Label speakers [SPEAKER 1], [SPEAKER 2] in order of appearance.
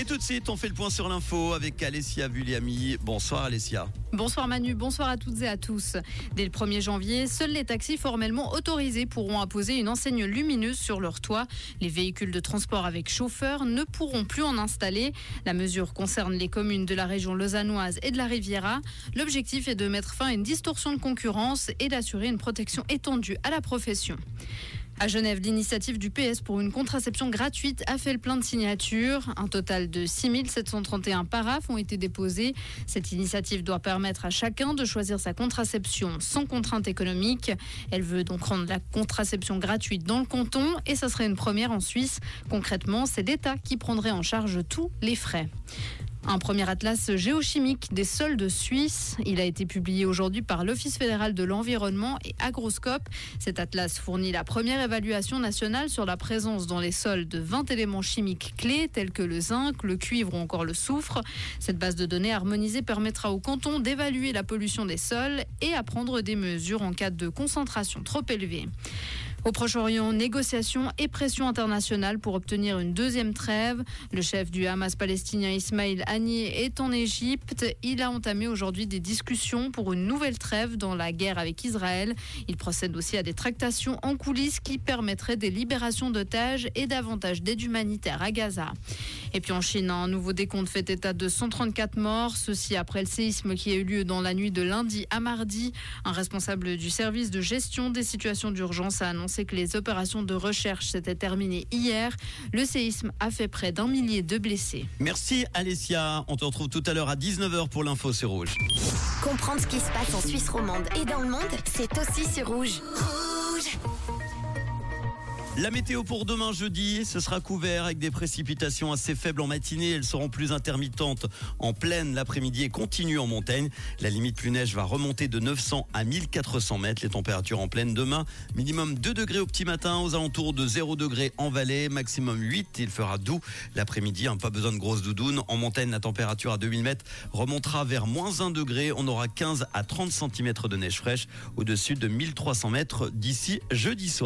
[SPEAKER 1] Et tout de suite, on fait le point sur l'info avec Alessia Vulliami. Bonsoir Alessia.
[SPEAKER 2] Bonsoir Manu, bonsoir à toutes et à tous. Dès le 1er janvier, seuls les taxis formellement autorisés pourront apposer une enseigne lumineuse sur leur toit. Les véhicules de transport avec chauffeur ne pourront plus en installer. La mesure concerne les communes de la région lausannoise et de la Riviera. L'objectif est de mettre fin à une distorsion de concurrence et d'assurer une protection étendue à la profession. À Genève, l'initiative du PS pour une contraception gratuite a fait le plein de signatures. Un total de 6731 paraphes ont été déposés. Cette initiative doit permettre à chacun de choisir sa contraception sans contrainte économique. Elle veut donc rendre la contraception gratuite dans le canton et ça serait une première en Suisse. Concrètement, c'est l'État qui prendrait en charge tous les frais. Un premier atlas géochimique des sols de Suisse. Il a été publié aujourd'hui par l'Office fédéral de l'environnement et Agroscope. Cet atlas fournit la première évaluation nationale sur la présence dans les sols de 20 éléments chimiques clés tels que le zinc, le cuivre ou encore le soufre. Cette base de données harmonisée permettra au canton d'évaluer la pollution des sols et à prendre des mesures en cas de concentration trop élevée. Au Proche-Orient, négociations et pression internationale pour obtenir une deuxième trêve. Le chef du Hamas palestinien Ismail Haniyeh est en Égypte. Il a entamé aujourd'hui des discussions pour une nouvelle trêve dans la guerre avec Israël. Il procède aussi à des tractations en coulisses qui permettraient des libérations d'otages et davantage d'aide humanitaire à Gaza. Et puis en Chine, un nouveau décompte fait état de 134 morts, ceci après le séisme qui a eu lieu dans la nuit de lundi à mardi. Un responsable du service de gestion des situations d'urgence a annoncé que les opérations de recherche s'étaient terminées hier. Le séisme a fait près d'un millier de blessés.
[SPEAKER 1] Merci Alessia. On te retrouve tout à l'heure à 19h pour l'info sur Rouge.
[SPEAKER 3] Comprendre ce qui se passe en Suisse romande et dans le monde, c'est aussi sur Rouge. Rouge
[SPEAKER 1] la météo pour demain jeudi, ce sera couvert avec des précipitations assez faibles en matinée. Elles seront plus intermittentes en pleine l'après-midi et continuent en montagne. La limite plus neige va remonter de 900 à 1400 mètres. Les températures en pleine demain, minimum 2 degrés au petit matin, aux alentours de 0 degrés en vallée, maximum 8. Il fera doux l'après-midi, hein, pas besoin de grosses doudounes. En montagne, la température à 2000 mètres remontera vers moins 1 degré. On aura 15 à 30 cm de neige fraîche au-dessus de 1300 mètres d'ici jeudi soir.